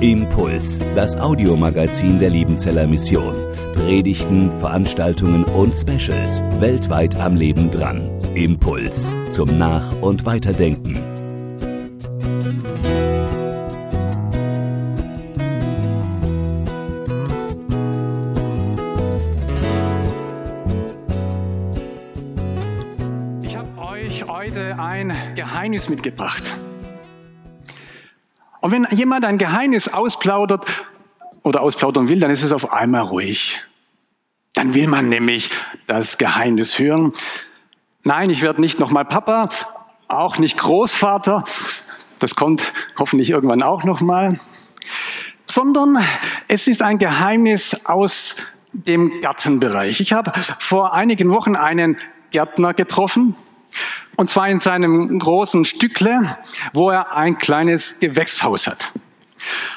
Impuls, das Audiomagazin der Liebenzeller Mission. Predigten, Veranstaltungen und Specials weltweit am Leben dran. Impuls zum Nach- und Weiterdenken. Ich habe euch heute ein Geheimnis mitgebracht. Und wenn jemand ein Geheimnis ausplaudert oder ausplaudern will, dann ist es auf einmal ruhig. Dann will man nämlich das Geheimnis hören. Nein, ich werde nicht nochmal Papa, auch nicht Großvater. Das kommt hoffentlich irgendwann auch nochmal. Sondern es ist ein Geheimnis aus dem Gartenbereich. Ich habe vor einigen Wochen einen Gärtner getroffen, und zwar in seinem großen Stückle, wo er ein kleines Gewächshaus hat.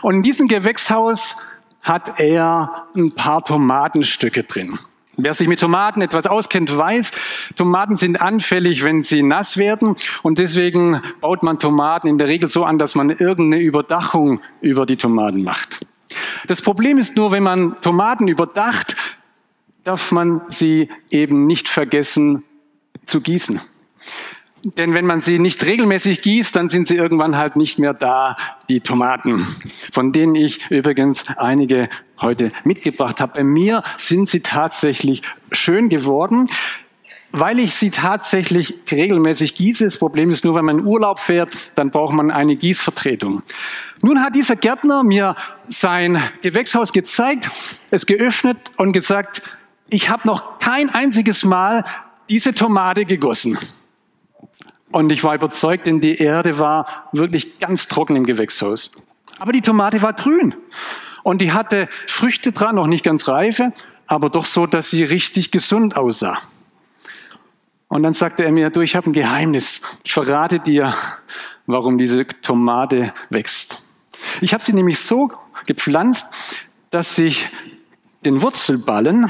Und in diesem Gewächshaus hat er ein paar Tomatenstücke drin. Wer sich mit Tomaten etwas auskennt, weiß, Tomaten sind anfällig, wenn sie nass werden. Und deswegen baut man Tomaten in der Regel so an, dass man irgendeine Überdachung über die Tomaten macht. Das Problem ist nur, wenn man Tomaten überdacht, darf man sie eben nicht vergessen zu gießen. Denn wenn man sie nicht regelmäßig gießt, dann sind sie irgendwann halt nicht mehr da, die Tomaten, von denen ich übrigens einige heute mitgebracht habe. Bei mir sind sie tatsächlich schön geworden, weil ich sie tatsächlich regelmäßig gieße. Das Problem ist nur, wenn man in Urlaub fährt, dann braucht man eine Gießvertretung. Nun hat dieser Gärtner mir sein Gewächshaus gezeigt, es geöffnet und gesagt, ich habe noch kein einziges Mal diese Tomate gegossen. Und ich war überzeugt, denn die Erde war wirklich ganz trocken im Gewächshaus. Aber die Tomate war grün. Und die hatte Früchte dran, noch nicht ganz reife, aber doch so, dass sie richtig gesund aussah. Und dann sagte er mir, du, ich habe ein Geheimnis. Ich verrate dir, warum diese Tomate wächst. Ich habe sie nämlich so gepflanzt, dass sich den Wurzelballen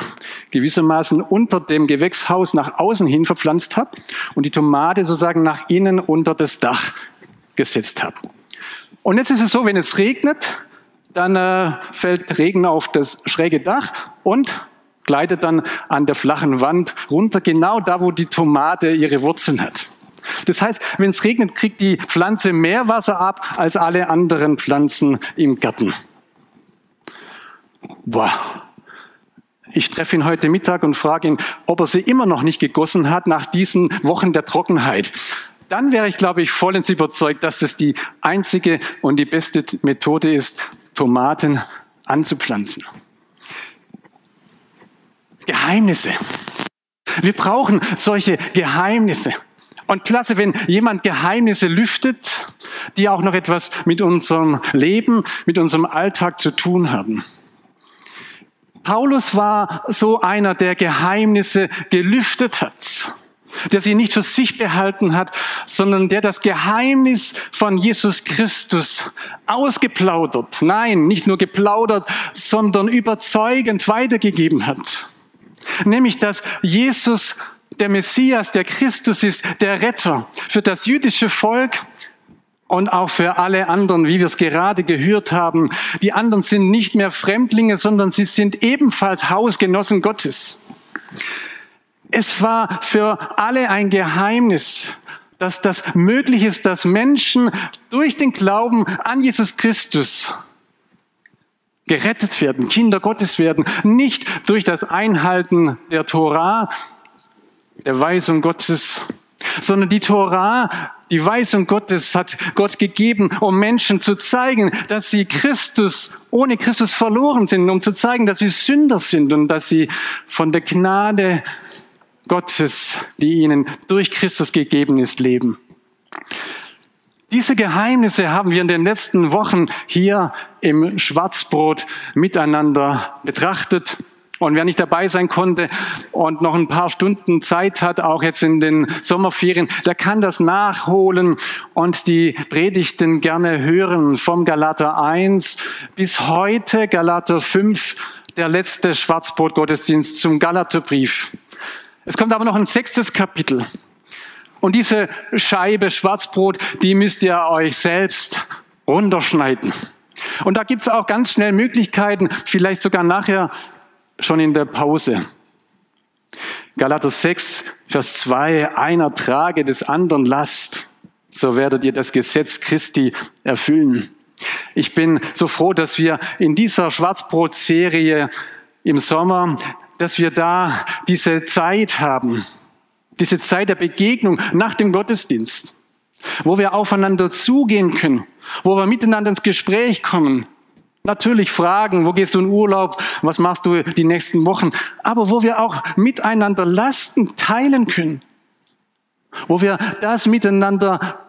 gewissermaßen unter dem Gewächshaus nach außen hin verpflanzt habe und die Tomate sozusagen nach innen unter das Dach gesetzt habe. Und jetzt ist es so, wenn es regnet, dann äh, fällt Regen auf das schräge Dach und gleitet dann an der flachen Wand runter, genau da, wo die Tomate ihre Wurzeln hat. Das heißt, wenn es regnet, kriegt die Pflanze mehr Wasser ab als alle anderen Pflanzen im Garten. Boah, ich treffe ihn heute Mittag und frage ihn, ob er sie immer noch nicht gegossen hat nach diesen Wochen der Trockenheit. Dann wäre ich, glaube ich, vollends überzeugt, dass das die einzige und die beste Methode ist, Tomaten anzupflanzen. Geheimnisse. Wir brauchen solche Geheimnisse. Und klasse, wenn jemand Geheimnisse lüftet, die auch noch etwas mit unserem Leben, mit unserem Alltag zu tun haben. Paulus war so einer, der Geheimnisse gelüftet hat, der sie nicht für sich behalten hat, sondern der das Geheimnis von Jesus Christus ausgeplaudert, nein, nicht nur geplaudert, sondern überzeugend weitergegeben hat. Nämlich, dass Jesus der Messias, der Christus ist, der Retter für das jüdische Volk und auch für alle anderen, wie wir es gerade gehört haben. Die anderen sind nicht mehr Fremdlinge, sondern sie sind ebenfalls Hausgenossen Gottes. Es war für alle ein Geheimnis, dass das möglich ist, dass Menschen durch den Glauben an Jesus Christus gerettet werden, Kinder Gottes werden, nicht durch das Einhalten der Torah, der Weisung Gottes, sondern die Torah, die Weisung Gottes hat Gott gegeben, um Menschen zu zeigen, dass sie Christus, ohne Christus verloren sind, um zu zeigen, dass sie Sünder sind und dass sie von der Gnade Gottes, die ihnen durch Christus gegeben ist, leben. Diese Geheimnisse haben wir in den letzten Wochen hier im Schwarzbrot miteinander betrachtet. Und wer nicht dabei sein konnte und noch ein paar Stunden Zeit hat, auch jetzt in den Sommerferien, der kann das nachholen und die Predigten gerne hören vom Galater 1 bis heute Galater 5, der letzte Schwarzbrot-Gottesdienst zum Galaterbrief. Es kommt aber noch ein sechstes Kapitel. Und diese Scheibe Schwarzbrot, die müsst ihr euch selbst runterschneiden. Und da gibt es auch ganz schnell Möglichkeiten, vielleicht sogar nachher schon in der Pause. Galater 6, Vers 2, einer trage des anderen Last, so werdet ihr das Gesetz Christi erfüllen. Ich bin so froh, dass wir in dieser Schwarzbrot-Serie im Sommer, dass wir da diese Zeit haben, diese Zeit der Begegnung nach dem Gottesdienst, wo wir aufeinander zugehen können, wo wir miteinander ins Gespräch kommen. Natürlich fragen, wo gehst du in Urlaub, was machst du die nächsten Wochen, aber wo wir auch miteinander Lasten teilen können, wo wir das miteinander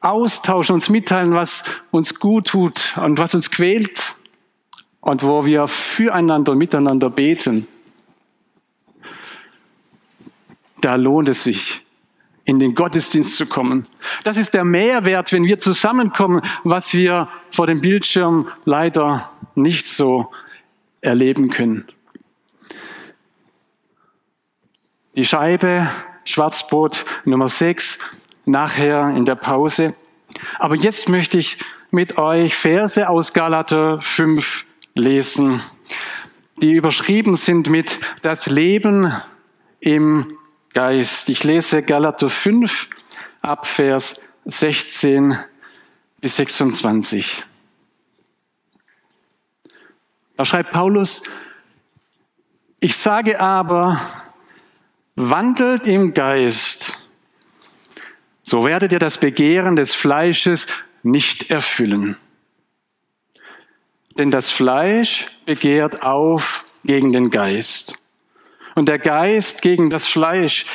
austauschen, uns mitteilen, was uns gut tut und was uns quält. Und wo wir füreinander miteinander beten. Da lohnt es sich, in den Gottesdienst zu kommen. Das ist der Mehrwert, wenn wir zusammenkommen, was wir vor dem Bildschirm leider nicht so erleben können. Die Scheibe, Schwarzbrot Nummer 6, nachher in der Pause. Aber jetzt möchte ich mit euch Verse aus Galater 5 lesen, die überschrieben sind mit das Leben im Geist. Ich lese Galater 5 ab Vers 16 bis 26. Da schreibt Paulus, ich sage aber, wandelt im Geist, so werdet ihr das Begehren des Fleisches nicht erfüllen. Denn das Fleisch begehrt auf gegen den Geist und der Geist gegen das Fleisch,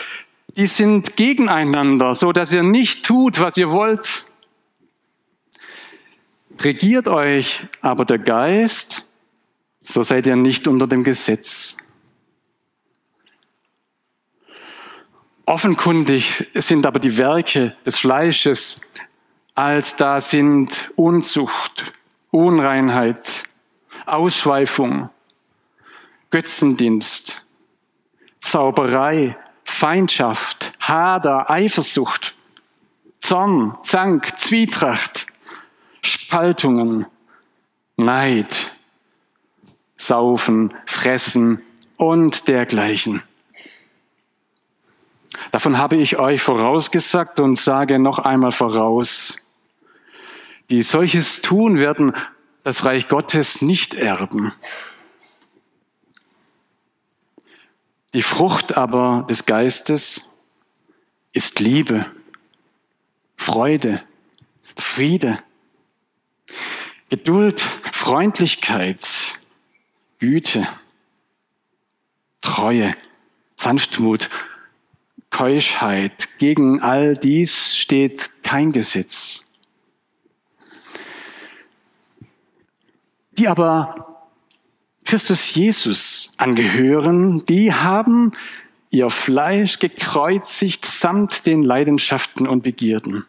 die sind gegeneinander, so dass ihr nicht tut, was ihr wollt. Regiert euch aber der Geist, so seid ihr nicht unter dem Gesetz. Offenkundig sind aber die Werke des Fleisches, als da sind Unzucht, Unreinheit, Ausschweifung, Götzendienst, Zauberei, Feindschaft, Hader, Eifersucht, Zorn, Zank, Zwietracht, Spaltungen, Neid, Saufen, Fressen und dergleichen. Davon habe ich euch vorausgesagt und sage noch einmal voraus, die solches tun werden das Reich Gottes nicht erben. Die Frucht aber des Geistes ist Liebe, Freude, Friede, Geduld, Freundlichkeit, Güte, Treue, Sanftmut, Keuschheit. Gegen all dies steht kein Gesetz. Die aber Christus Jesus angehören, die haben ihr Fleisch gekreuzigt samt den Leidenschaften und Begierden.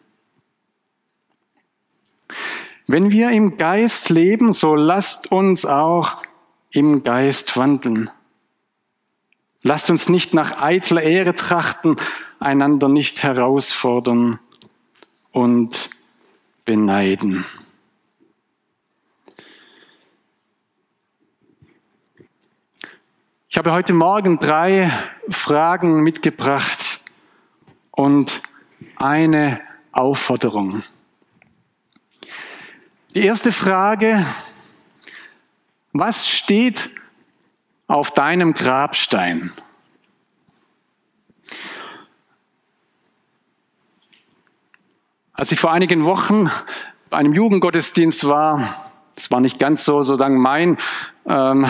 Wenn wir im Geist leben, so lasst uns auch im Geist wandeln. Lasst uns nicht nach eitler Ehre trachten, einander nicht herausfordern und beneiden. Ich habe heute Morgen drei Fragen mitgebracht und eine Aufforderung. Die erste Frage, was steht auf deinem Grabstein? Als ich vor einigen Wochen bei einem Jugendgottesdienst war, das war nicht ganz so sozusagen mein ähm,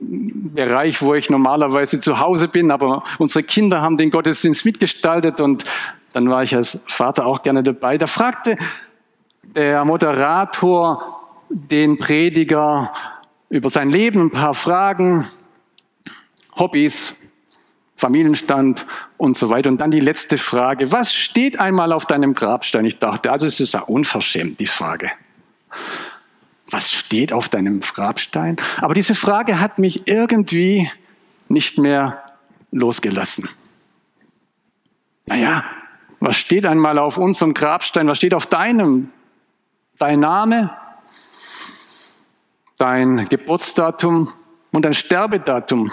Bereich, wo ich normalerweise zu Hause bin, aber unsere Kinder haben den Gottesdienst mitgestaltet und dann war ich als Vater auch gerne dabei. Da fragte der Moderator den Prediger über sein Leben ein paar Fragen, Hobbys, Familienstand und so weiter. Und dann die letzte Frage, was steht einmal auf deinem Grabstein? Ich dachte, also es ist ja unverschämt, die Frage was steht auf deinem Grabstein? Aber diese Frage hat mich irgendwie nicht mehr losgelassen. Naja, was steht einmal auf unserem Grabstein? Was steht auf deinem? dein Name, dein Geburtsdatum und dein Sterbedatum.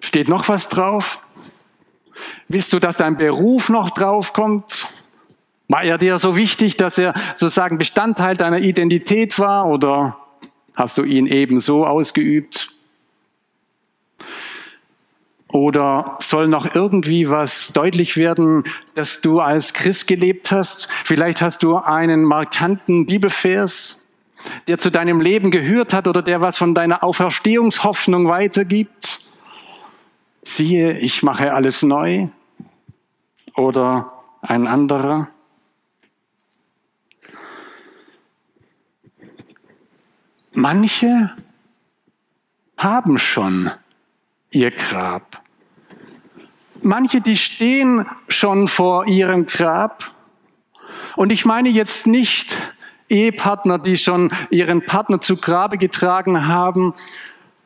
Steht noch was drauf? Willst du, dass dein Beruf noch draufkommt? War er dir so wichtig, dass er sozusagen Bestandteil deiner Identität war oder hast du ihn ebenso ausgeübt? Oder soll noch irgendwie was deutlich werden, dass du als Christ gelebt hast? Vielleicht hast du einen markanten Bibelvers, der zu deinem Leben gehört hat oder der was von deiner Auferstehungshoffnung weitergibt. Siehe, ich mache alles neu. Oder ein anderer. Manche haben schon ihr Grab. Manche, die stehen schon vor ihrem Grab. Und ich meine jetzt nicht Ehepartner, die schon ihren Partner zu Grabe getragen haben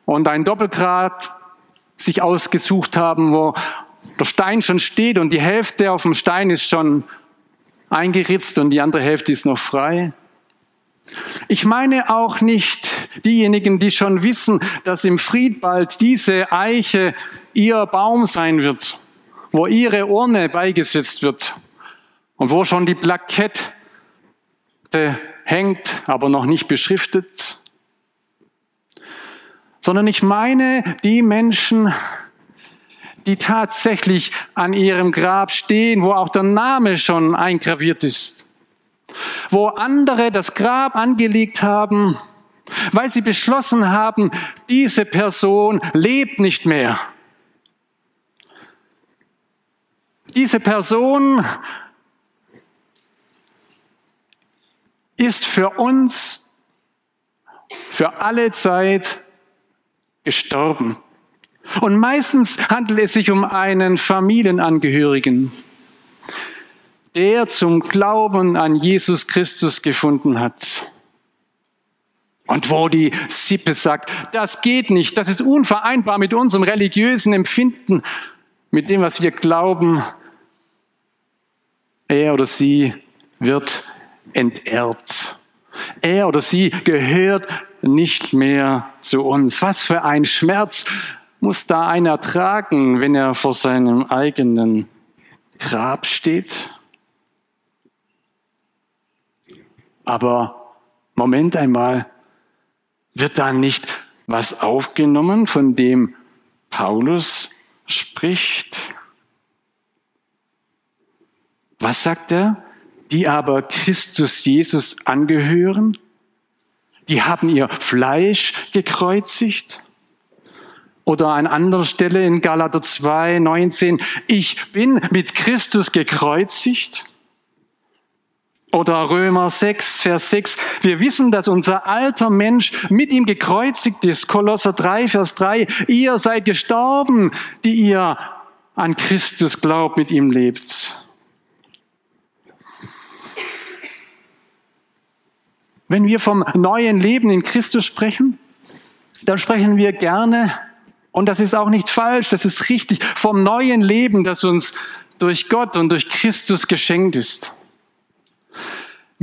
und ein Doppelgrab sich ausgesucht haben, wo der Stein schon steht und die Hälfte auf dem Stein ist schon eingeritzt und die andere Hälfte ist noch frei. Ich meine auch nicht diejenigen, die schon wissen, dass im Friedwald diese Eiche ihr Baum sein wird, wo ihre Urne beigesetzt wird und wo schon die Plakette hängt, aber noch nicht beschriftet, sondern ich meine die Menschen, die tatsächlich an ihrem Grab stehen, wo auch der Name schon eingraviert ist wo andere das Grab angelegt haben, weil sie beschlossen haben, diese Person lebt nicht mehr. Diese Person ist für uns für alle Zeit gestorben. Und meistens handelt es sich um einen Familienangehörigen der zum Glauben an Jesus Christus gefunden hat. Und wo die Sippe sagt, das geht nicht, das ist unvereinbar mit unserem religiösen Empfinden, mit dem, was wir glauben, er oder sie wird enterbt. Er oder sie gehört nicht mehr zu uns. Was für ein Schmerz muss da einer tragen, wenn er vor seinem eigenen Grab steht? Aber Moment einmal, wird da nicht was aufgenommen, von dem Paulus spricht? Was sagt er? Die aber Christus Jesus angehören, die haben ihr Fleisch gekreuzigt. Oder an anderer Stelle in Galater 2, 19, ich bin mit Christus gekreuzigt. Oder Römer 6, Vers 6. Wir wissen, dass unser alter Mensch mit ihm gekreuzigt ist. Kolosser 3, Vers 3. Ihr seid gestorben, die ihr an Christus glaubt, mit ihm lebt. Wenn wir vom neuen Leben in Christus sprechen, dann sprechen wir gerne, und das ist auch nicht falsch, das ist richtig, vom neuen Leben, das uns durch Gott und durch Christus geschenkt ist.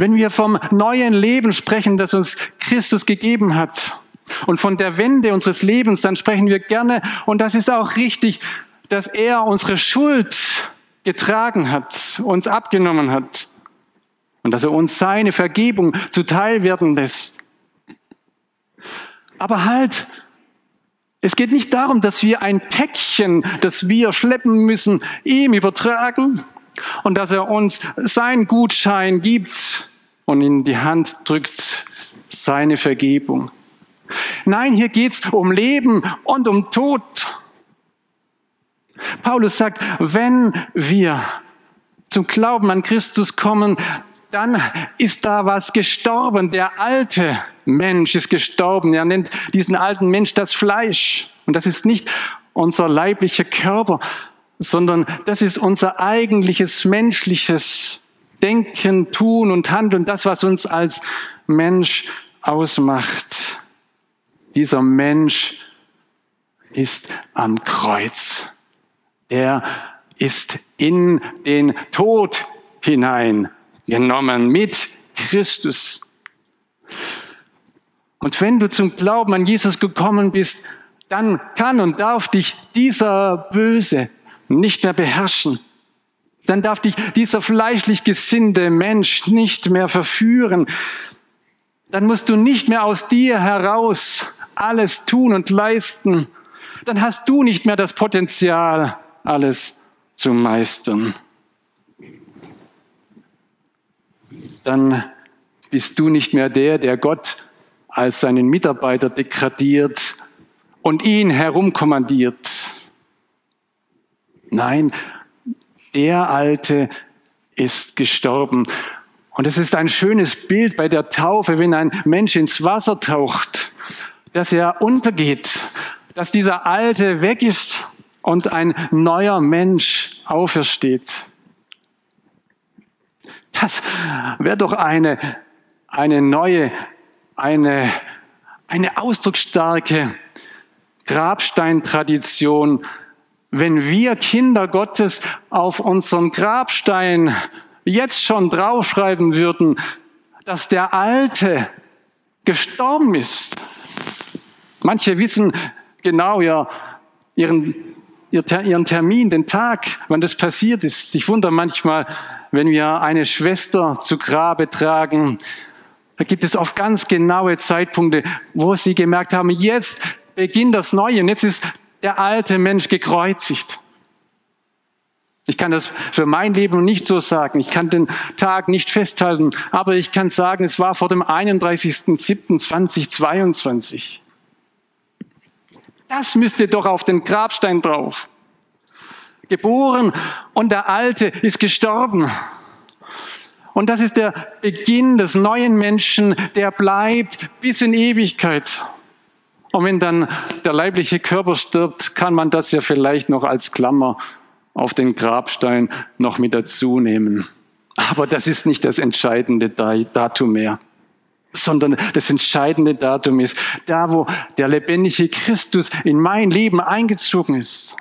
Wenn wir vom neuen Leben sprechen, das uns Christus gegeben hat und von der Wende unseres Lebens, dann sprechen wir gerne, und das ist auch richtig, dass er unsere Schuld getragen hat, uns abgenommen hat und dass er uns seine Vergebung zuteil werden lässt. Aber halt, es geht nicht darum, dass wir ein Päckchen, das wir schleppen müssen, ihm übertragen, und dass er uns seinen Gutschein gibt und in die Hand drückt seine Vergebung. Nein, hier geht's um Leben und um Tod. Paulus sagt, wenn wir zum Glauben an Christus kommen, dann ist da was gestorben. Der alte Mensch ist gestorben. Er nennt diesen alten Mensch das Fleisch. Und das ist nicht unser leiblicher Körper, sondern das ist unser eigentliches menschliches Denken, Tun und Handeln, das, was uns als Mensch ausmacht. Dieser Mensch ist am Kreuz. Er ist in den Tod hinein genommen mit Christus. Und wenn du zum Glauben an Jesus gekommen bist, dann kann und darf dich dieser Böse nicht mehr beherrschen. Dann darf dich dieser fleischlich gesinnte Mensch nicht mehr verführen. Dann musst du nicht mehr aus dir heraus alles tun und leisten. Dann hast du nicht mehr das Potenzial, alles zu meistern. Dann bist du nicht mehr der, der Gott als seinen Mitarbeiter degradiert und ihn herumkommandiert. Nein, der Alte ist gestorben. Und es ist ein schönes Bild bei der Taufe, wenn ein Mensch ins Wasser taucht, dass er untergeht, dass dieser Alte weg ist und ein neuer Mensch aufersteht. Das wäre doch eine, eine neue, eine, eine ausdrucksstarke Grabsteintradition, wenn wir Kinder Gottes auf unserem Grabstein jetzt schon draufschreiben würden, dass der Alte gestorben ist. Manche wissen genau ja ihren, ihren Termin, den Tag, wann das passiert ist. Ich wundere manchmal, wenn wir eine Schwester zu Grabe tragen, da gibt es oft ganz genaue Zeitpunkte, wo sie gemerkt haben, jetzt beginnt das Neue. Und jetzt ist der alte Mensch gekreuzigt. Ich kann das für mein Leben nicht so sagen. Ich kann den Tag nicht festhalten. Aber ich kann sagen, es war vor dem 31.07.2022. Das müsste doch auf den Grabstein drauf. Geboren und der Alte ist gestorben. Und das ist der Beginn des neuen Menschen, der bleibt bis in Ewigkeit. Und wenn dann der leibliche Körper stirbt, kann man das ja vielleicht noch als Klammer auf den Grabstein noch mit dazu nehmen. Aber das ist nicht das entscheidende Datum mehr, sondern das entscheidende Datum ist da, wo der lebendige Christus in mein Leben eingezogen ist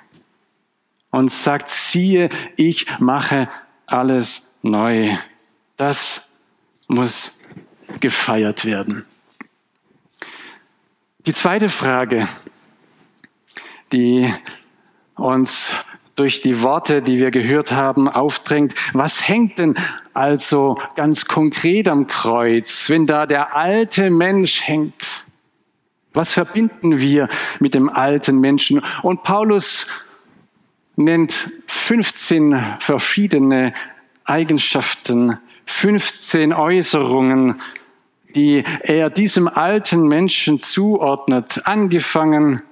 und sagt, siehe, ich mache alles neu. Das muss gefeiert werden. Die zweite Frage, die uns durch die Worte, die wir gehört haben, aufdrängt, was hängt denn also ganz konkret am Kreuz, wenn da der alte Mensch hängt? Was verbinden wir mit dem alten Menschen? Und Paulus nennt 15 verschiedene Eigenschaften, 15 Äußerungen, die er diesem alten Menschen zuordnet, angefangen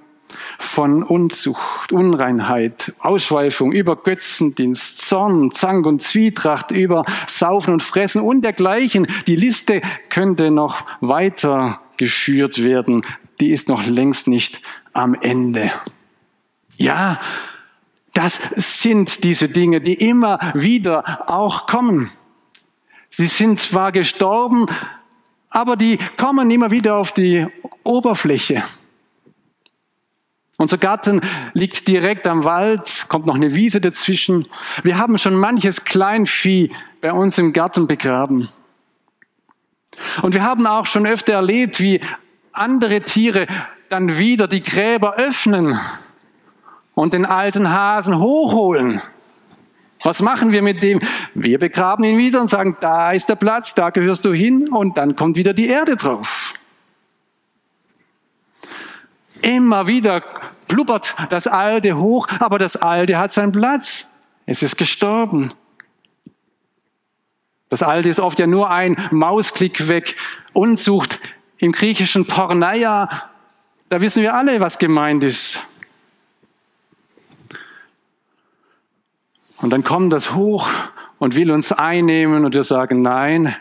von Unzucht, Unreinheit, Ausschweifung, über Götzendienst, Zorn, Zank und Zwietracht, über Saufen und Fressen und dergleichen. Die Liste könnte noch weiter geschürt werden. Die ist noch längst nicht am Ende. Ja, das sind diese Dinge, die immer wieder auch kommen. Sie sind zwar gestorben, aber die kommen immer wieder auf die Oberfläche. Unser Garten liegt direkt am Wald, kommt noch eine Wiese dazwischen. Wir haben schon manches Kleinvieh bei uns im Garten begraben. Und wir haben auch schon öfter erlebt, wie andere Tiere dann wieder die Gräber öffnen und den alten Hasen hochholen. Was machen wir mit dem? Wir begraben ihn wieder und sagen, da ist der Platz, da gehörst du hin und dann kommt wieder die Erde drauf. Immer wieder blubbert das Alte hoch, aber das Alte hat seinen Platz. Es ist gestorben. Das Alte ist oft ja nur ein Mausklick weg. Unzucht im griechischen Porneia, da wissen wir alle, was gemeint ist. Und dann kommt das hoch und will uns einnehmen und wir sagen, nein,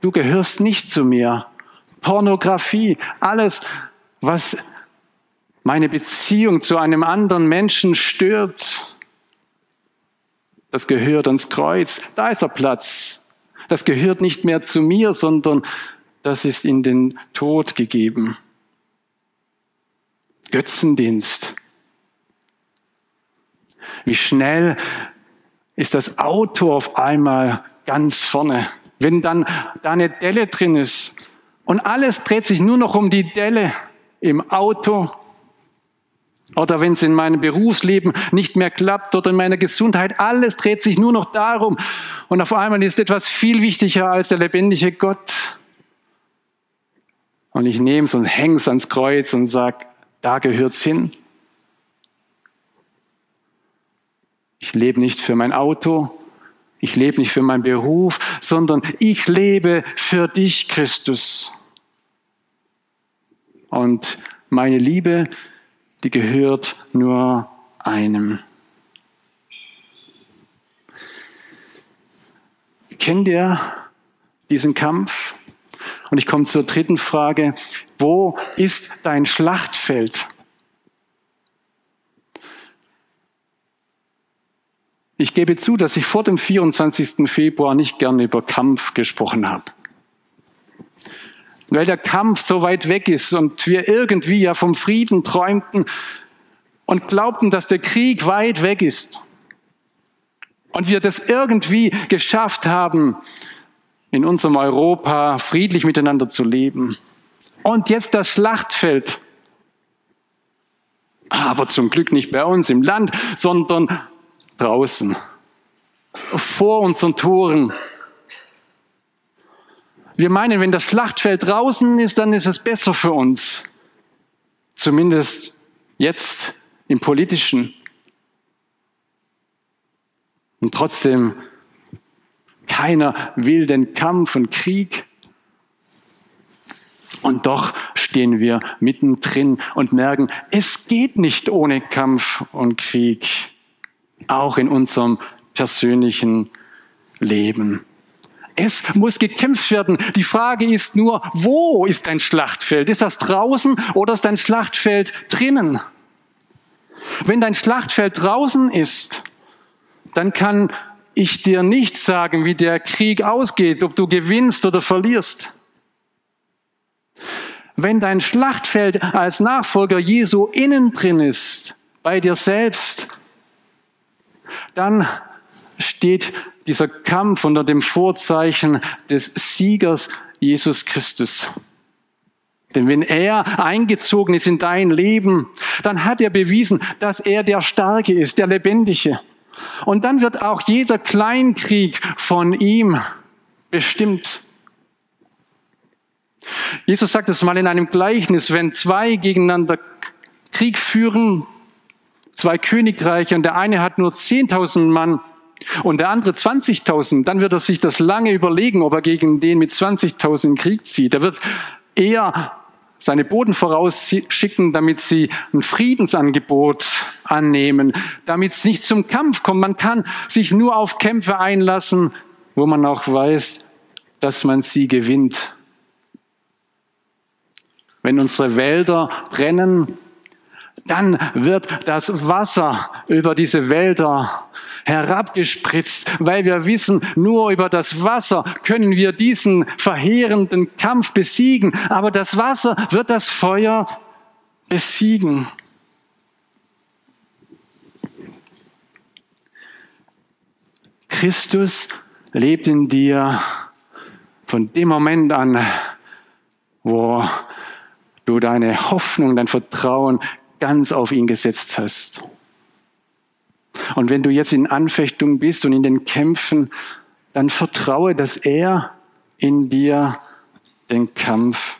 du gehörst nicht zu mir. Pornografie, alles, was meine Beziehung zu einem anderen Menschen stört, das gehört ans Kreuz. Da ist der Platz. Das gehört nicht mehr zu mir, sondern das ist in den Tod gegeben. Götzendienst. Wie schnell ist das Auto auf einmal ganz vorne. Wenn dann da eine Delle drin ist und alles dreht sich nur noch um die Delle im Auto oder wenn es in meinem Berufsleben nicht mehr klappt oder in meiner Gesundheit, alles dreht sich nur noch darum und auf einmal ist etwas viel wichtiger als der lebendige Gott. Und ich nehme es und hänge es ans Kreuz und sage, da gehört's hin. Ich lebe nicht für mein Auto, ich lebe nicht für meinen Beruf, sondern ich lebe für dich, Christus. Und meine Liebe, die gehört nur einem. Kennt ihr diesen Kampf? Und ich komme zur dritten Frage. Wo ist dein Schlachtfeld? Ich gebe zu, dass ich vor dem 24. Februar nicht gerne über Kampf gesprochen habe. Weil der Kampf so weit weg ist und wir irgendwie ja vom Frieden träumten und glaubten, dass der Krieg weit weg ist. Und wir das irgendwie geschafft haben, in unserem Europa friedlich miteinander zu leben. Und jetzt das Schlachtfeld. Aber zum Glück nicht bei uns im Land, sondern draußen, vor unseren Toren. Wir meinen, wenn das Schlachtfeld draußen ist, dann ist es besser für uns. Zumindest jetzt im politischen. Und trotzdem, keiner will den Kampf und Krieg. Und doch stehen wir mittendrin und merken, es geht nicht ohne Kampf und Krieg auch in unserem persönlichen Leben. Es muss gekämpft werden. Die Frage ist nur, wo ist dein Schlachtfeld? Ist das draußen oder ist dein Schlachtfeld drinnen? Wenn dein Schlachtfeld draußen ist, dann kann ich dir nicht sagen, wie der Krieg ausgeht, ob du gewinnst oder verlierst. Wenn dein Schlachtfeld als Nachfolger Jesu innen drin ist, bei dir selbst, dann steht dieser Kampf unter dem Vorzeichen des Siegers Jesus Christus. Denn wenn er eingezogen ist in dein Leben, dann hat er bewiesen, dass er der Starke ist, der Lebendige. Und dann wird auch jeder Kleinkrieg von ihm bestimmt. Jesus sagt es mal in einem Gleichnis, wenn zwei gegeneinander Krieg führen, zwei Königreiche und der eine hat nur 10.000 Mann und der andere 20.000, dann wird er sich das lange überlegen, ob er gegen den mit 20.000 in Krieg zieht. Er wird eher seine Boden vorausschicken, damit sie ein Friedensangebot annehmen, damit es nicht zum Kampf kommt. Man kann sich nur auf Kämpfe einlassen, wo man auch weiß, dass man sie gewinnt. Wenn unsere Wälder brennen, dann wird das Wasser über diese Wälder herabgespritzt, weil wir wissen, nur über das Wasser können wir diesen verheerenden Kampf besiegen. Aber das Wasser wird das Feuer besiegen. Christus lebt in dir von dem Moment an, wo du deine Hoffnung, dein Vertrauen ganz auf ihn gesetzt hast. Und wenn du jetzt in Anfechtung bist und in den Kämpfen, dann vertraue, dass er in dir den Kampf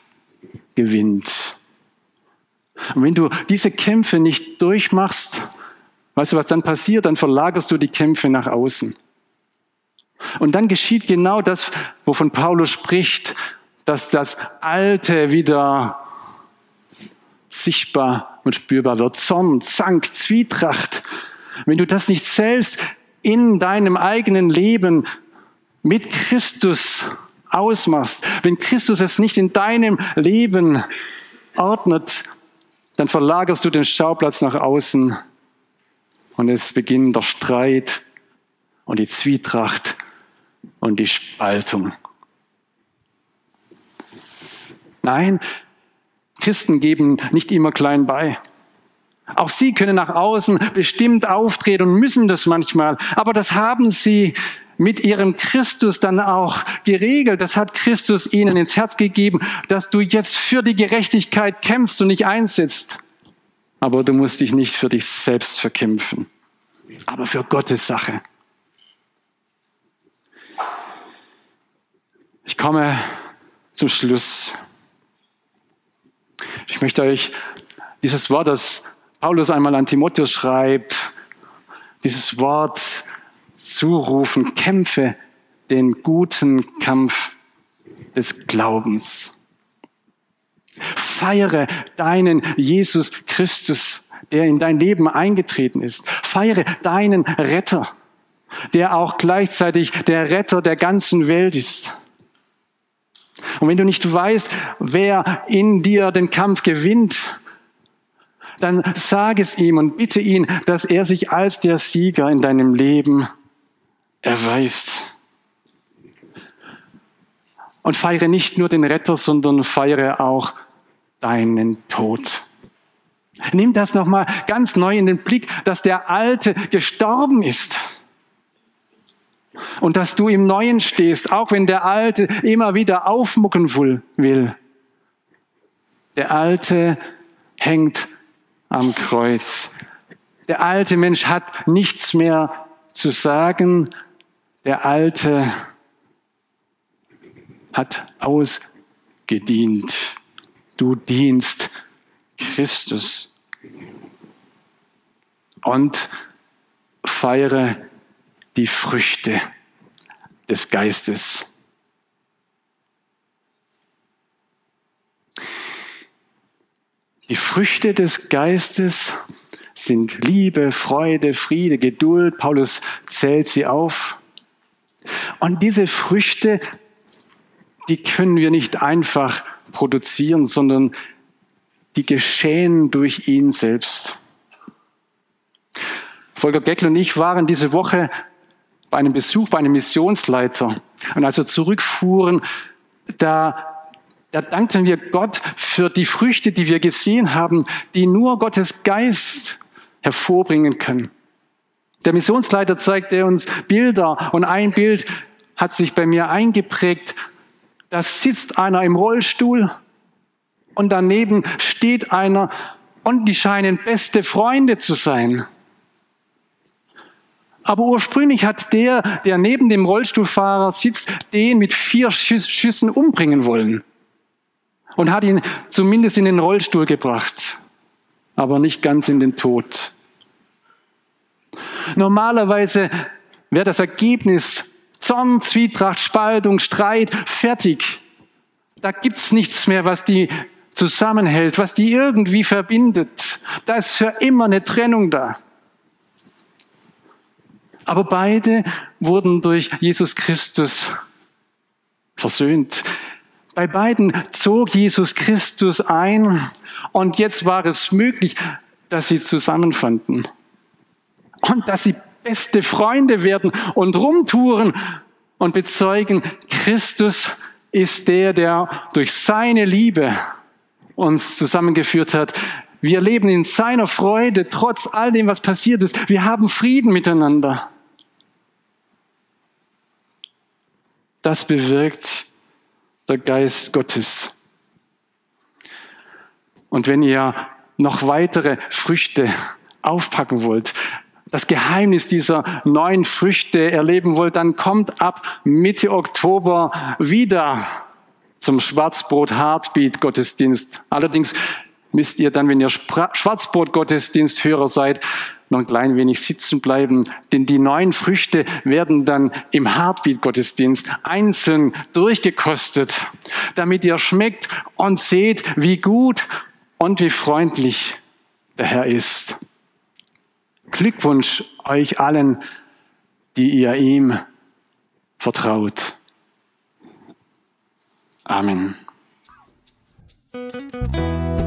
gewinnt. Und wenn du diese Kämpfe nicht durchmachst, weißt du, was dann passiert? Dann verlagerst du die Kämpfe nach außen. Und dann geschieht genau das, wovon Paulus spricht, dass das Alte wieder sichtbar und spürbar wird. Zorn, Zank, Zwietracht. Wenn du das nicht selbst in deinem eigenen Leben mit Christus ausmachst, wenn Christus es nicht in deinem Leben ordnet, dann verlagerst du den Schauplatz nach außen und es beginnt der Streit und die Zwietracht und die Spaltung. Nein, Christen geben nicht immer klein bei. Auch sie können nach außen bestimmt auftreten und müssen das manchmal. Aber das haben sie mit ihrem Christus dann auch geregelt. Das hat Christus ihnen ins Herz gegeben, dass du jetzt für die Gerechtigkeit kämpfst und nicht einsetzt. Aber du musst dich nicht für dich selbst verkämpfen, aber für Gottes Sache. Ich komme zum Schluss. Ich möchte euch dieses Wort, das Paulus einmal an Timotheus schreibt, dieses Wort zurufen, kämpfe den guten Kampf des Glaubens. Feiere deinen Jesus Christus, der in dein Leben eingetreten ist. Feiere deinen Retter, der auch gleichzeitig der Retter der ganzen Welt ist. Und wenn du nicht weißt, wer in dir den Kampf gewinnt, dann sag es ihm und bitte ihn, dass er sich als der Sieger in deinem Leben erweist. Und feiere nicht nur den Retter, sondern feiere auch deinen Tod. Nimm das nochmal ganz neu in den Blick, dass der Alte gestorben ist. Und dass du im Neuen stehst, auch wenn der Alte immer wieder aufmucken will. Der Alte hängt am Kreuz. Der alte Mensch hat nichts mehr zu sagen. Der alte hat ausgedient. Du dienst Christus. Und feiere die Früchte des Geistes. Die Früchte des Geistes sind Liebe, Freude, Friede, Geduld. Paulus zählt sie auf. Und diese Früchte, die können wir nicht einfach produzieren, sondern die geschehen durch ihn selbst. Volker Geckl und ich waren diese Woche bei einem Besuch bei einem Missionsleiter. Und als wir zurückfuhren, da da dankten wir Gott für die Früchte, die wir gesehen haben, die nur Gottes Geist hervorbringen können. Der Missionsleiter zeigte uns Bilder und ein Bild hat sich bei mir eingeprägt. Da sitzt einer im Rollstuhl und daneben steht einer und die scheinen beste Freunde zu sein. Aber ursprünglich hat der, der neben dem Rollstuhlfahrer sitzt, den mit vier Schüssen umbringen wollen und hat ihn zumindest in den Rollstuhl gebracht, aber nicht ganz in den Tod. Normalerweise wäre das Ergebnis Zorn, Zwietracht, Spaltung, Streit, fertig. Da gibt's nichts mehr, was die zusammenhält, was die irgendwie verbindet. Da ist für immer eine Trennung da. Aber beide wurden durch Jesus Christus versöhnt. Bei beiden zog Jesus Christus ein und jetzt war es möglich, dass sie zusammenfanden und dass sie beste Freunde werden und rumtouren und bezeugen, Christus ist der, der durch seine Liebe uns zusammengeführt hat. Wir leben in seiner Freude, trotz all dem, was passiert ist. Wir haben Frieden miteinander. Das bewirkt der Geist Gottes. Und wenn ihr noch weitere Früchte aufpacken wollt, das Geheimnis dieser neuen Früchte erleben wollt, dann kommt ab Mitte Oktober wieder zum Schwarzbrot Heartbeat Gottesdienst. Allerdings müsst ihr dann, wenn ihr Schwarzbrot Gottesdiensthörer seid, noch ein klein wenig sitzen bleiben, denn die neuen Früchte werden dann im Heartbeat-Gottesdienst einzeln durchgekostet, damit ihr schmeckt und seht, wie gut und wie freundlich der Herr ist. Glückwunsch euch allen, die ihr ihm vertraut. Amen.